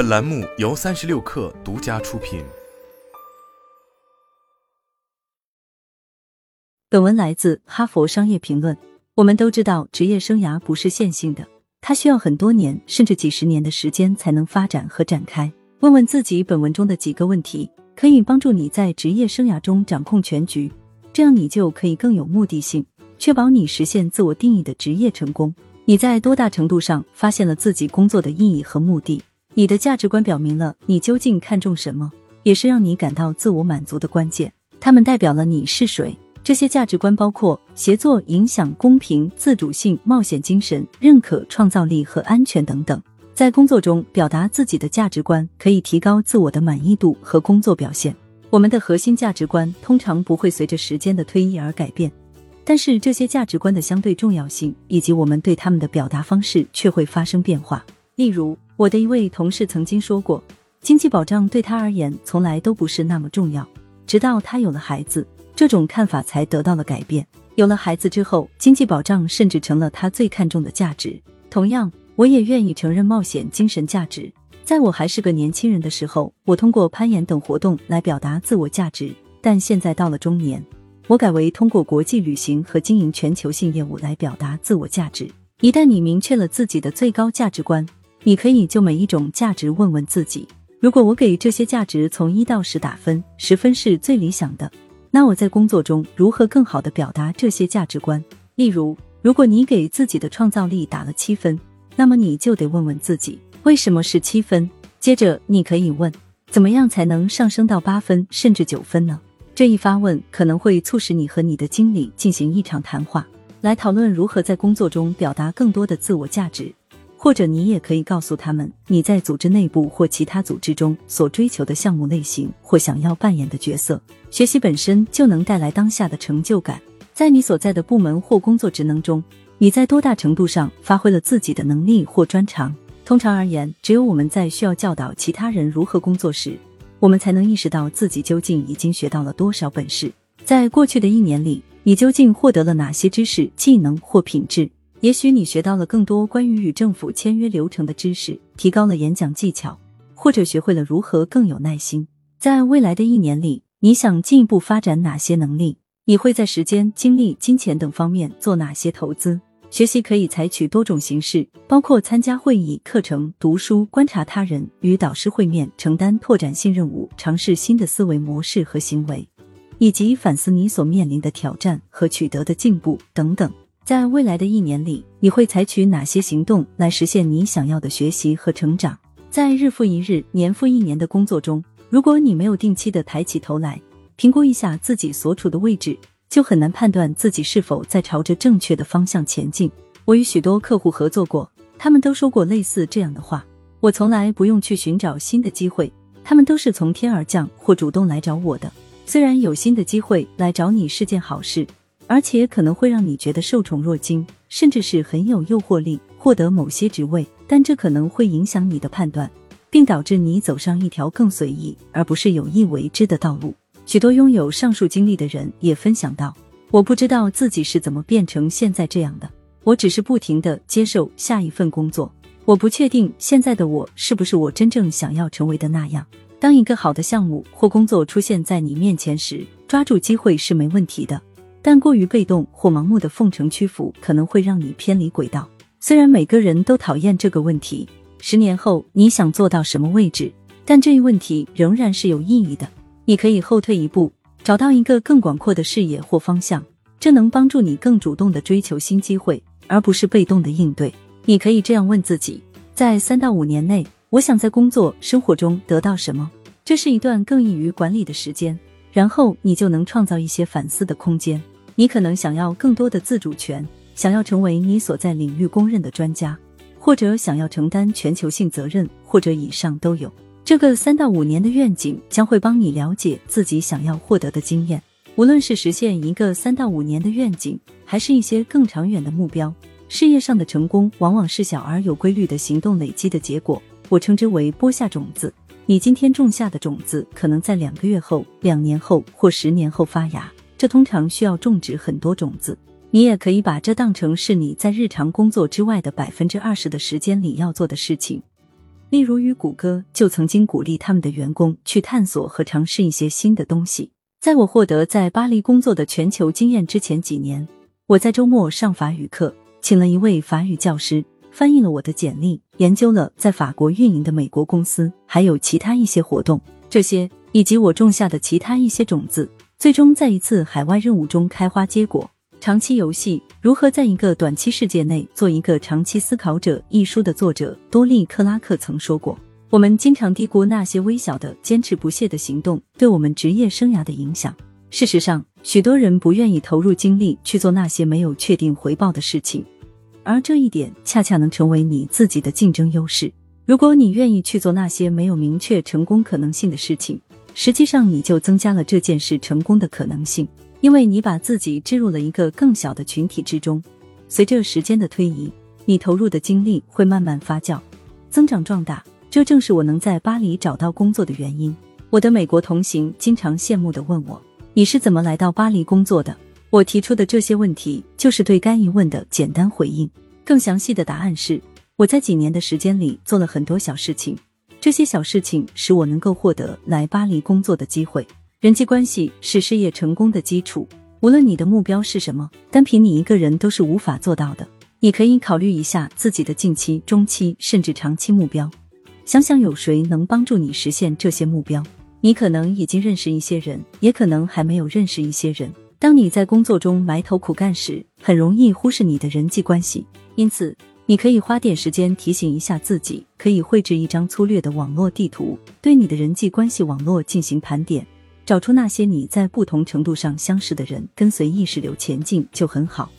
本栏目由三十六氪独家出品。本文来自《哈佛商业评论》。我们都知道，职业生涯不是线性的，它需要很多年甚至几十年的时间才能发展和展开。问问自己，本文中的几个问题，可以帮助你在职业生涯中掌控全局，这样你就可以更有目的性，确保你实现自我定义的职业成功。你在多大程度上发现了自己工作的意义和目的？你的价值观表明了你究竟看重什么，也是让你感到自我满足的关键。它们代表了你是谁。这些价值观包括协作、影响、公平、自主性、冒险精神、认可、创造力和安全等等。在工作中表达自己的价值观，可以提高自我的满意度和工作表现。我们的核心价值观通常不会随着时间的推移而改变。但是这些价值观的相对重要性以及我们对他们的表达方式却会发生变化。例如，我的一位同事曾经说过，经济保障对他而言从来都不是那么重要，直到他有了孩子，这种看法才得到了改变。有了孩子之后，经济保障甚至成了他最看重的价值。同样，我也愿意承认冒险精神价值。在我还是个年轻人的时候，我通过攀岩等活动来表达自我价值，但现在到了中年。我改为通过国际旅行和经营全球性业务来表达自我价值。一旦你明确了自己的最高价值观，你可以就每一种价值问问自己：如果我给这些价值从一到十打分，十分是最理想的，那我在工作中如何更好的表达这些价值观？例如，如果你给自己的创造力打了七分，那么你就得问问自己为什么是七分。接着，你可以问：怎么样才能上升到八分甚至九分呢？这一发问可能会促使你和你的经理进行一场谈话，来讨论如何在工作中表达更多的自我价值。或者你也可以告诉他们你在组织内部或其他组织中所追求的项目类型或想要扮演的角色。学习本身就能带来当下的成就感。在你所在的部门或工作职能中，你在多大程度上发挥了自己的能力或专长？通常而言，只有我们在需要教导其他人如何工作时。我们才能意识到自己究竟已经学到了多少本事。在过去的一年里，你究竟获得了哪些知识、技能或品质？也许你学到了更多关于与政府签约流程的知识，提高了演讲技巧，或者学会了如何更有耐心。在未来的一年里，你想进一步发展哪些能力？你会在时间、精力、金钱等方面做哪些投资？学习可以采取多种形式，包括参加会议、课程、读书、观察他人、与导师会面、承担拓展性任务、尝试新的思维模式和行为，以及反思你所面临的挑战和取得的进步等等。在未来的一年里，你会采取哪些行动来实现你想要的学习和成长？在日复一日、年复一年的工作中，如果你没有定期的抬起头来，评估一下自己所处的位置。就很难判断自己是否在朝着正确的方向前进。我与许多客户合作过，他们都说过类似这样的话：我从来不用去寻找新的机会，他们都是从天而降或主动来找我的。虽然有新的机会来找你是件好事，而且可能会让你觉得受宠若惊，甚至是很有诱惑力，获得某些职位，但这可能会影响你的判断，并导致你走上一条更随意而不是有意为之的道路。许多拥有上述经历的人也分享到：“我不知道自己是怎么变成现在这样的，我只是不停的接受下一份工作。我不确定现在的我是不是我真正想要成为的那样。当一个好的项目或工作出现在你面前时，抓住机会是没问题的，但过于被动或盲目的奉承屈服可能会让你偏离轨道。虽然每个人都讨厌这个问题：十年后你想做到什么位置？但这一问题仍然是有意义的。”你可以后退一步，找到一个更广阔的视野或方向，这能帮助你更主动的追求新机会，而不是被动的应对。你可以这样问自己：在三到五年内，我想在工作生活中得到什么？这是一段更易于管理的时间，然后你就能创造一些反思的空间。你可能想要更多的自主权，想要成为你所在领域公认的专家，或者想要承担全球性责任，或者以上都有。这个三到五年的愿景将会帮你了解自己想要获得的经验。无论是实现一个三到五年的愿景，还是一些更长远的目标，事业上的成功往往是小而有规律的行动累积的结果。我称之为播下种子。你今天种下的种子，可能在两个月后、两年后或十年后发芽。这通常需要种植很多种子。你也可以把这当成是你在日常工作之外的百分之二十的时间里要做的事情。例如，与谷歌就曾经鼓励他们的员工去探索和尝试一些新的东西。在我获得在巴黎工作的全球经验之前几年，我在周末上法语课，请了一位法语教师翻译了我的简历，研究了在法国运营的美国公司，还有其他一些活动。这些以及我种下的其他一些种子，最终在一次海外任务中开花结果。长期游戏如何在一个短期世界内做一个长期思考者？一书的作者多利克拉克曾说过：“我们经常低估那些微小的、坚持不懈的行动对我们职业生涯的影响。事实上，许多人不愿意投入精力去做那些没有确定回报的事情，而这一点恰恰能成为你自己的竞争优势。如果你愿意去做那些没有明确成功可能性的事情，实际上你就增加了这件事成功的可能性。”因为你把自己置入了一个更小的群体之中，随着时间的推移，你投入的精力会慢慢发酵、增长壮大。这正是我能在巴黎找到工作的原因。我的美国同行经常羡慕的问我：“你是怎么来到巴黎工作的？”我提出的这些问题就是对该疑问的简单回应。更详细的答案是：我在几年的时间里做了很多小事情，这些小事情使我能够获得来巴黎工作的机会。人际关系是事业成功的基础。无论你的目标是什么，单凭你一个人都是无法做到的。你可以考虑一下自己的近期、中期甚至长期目标，想想有谁能帮助你实现这些目标。你可能已经认识一些人，也可能还没有认识一些人。当你在工作中埋头苦干时，很容易忽视你的人际关系。因此，你可以花点时间提醒一下自己，可以绘制一张粗略的网络地图，对你的人际关系网络进行盘点。找出那些你在不同程度上相识的人，跟随意识流前进就很好，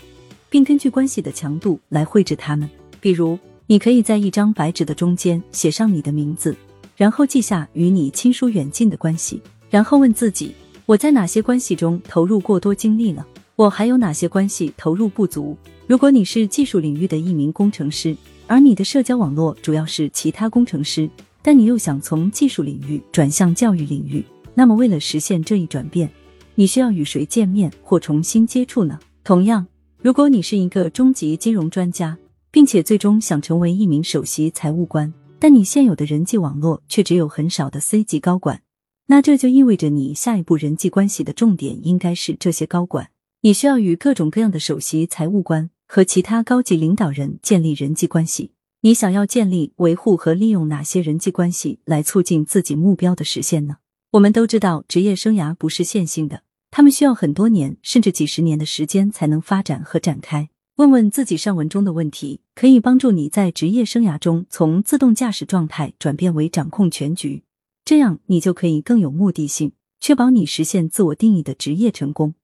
并根据关系的强度来绘制他们。比如，你可以在一张白纸的中间写上你的名字，然后记下与你亲疏远近的关系，然后问自己：我在哪些关系中投入过多精力了？我还有哪些关系投入不足？如果你是技术领域的一名工程师，而你的社交网络主要是其他工程师，但你又想从技术领域转向教育领域。那么，为了实现这一转变，你需要与谁见面或重新接触呢？同样，如果你是一个中级金融专家，并且最终想成为一名首席财务官，但你现有的人际网络却只有很少的 C 级高管，那这就意味着你下一步人际关系的重点应该是这些高管。你需要与各种各样的首席财务官和其他高级领导人建立人际关系。你想要建立、维护和利用哪些人际关系来促进自己目标的实现呢？我们都知道，职业生涯不是线性的，他们需要很多年甚至几十年的时间才能发展和展开。问问自己上文中的问题，可以帮助你在职业生涯中从自动驾驶状态转变为掌控全局，这样你就可以更有目的性，确保你实现自我定义的职业成功。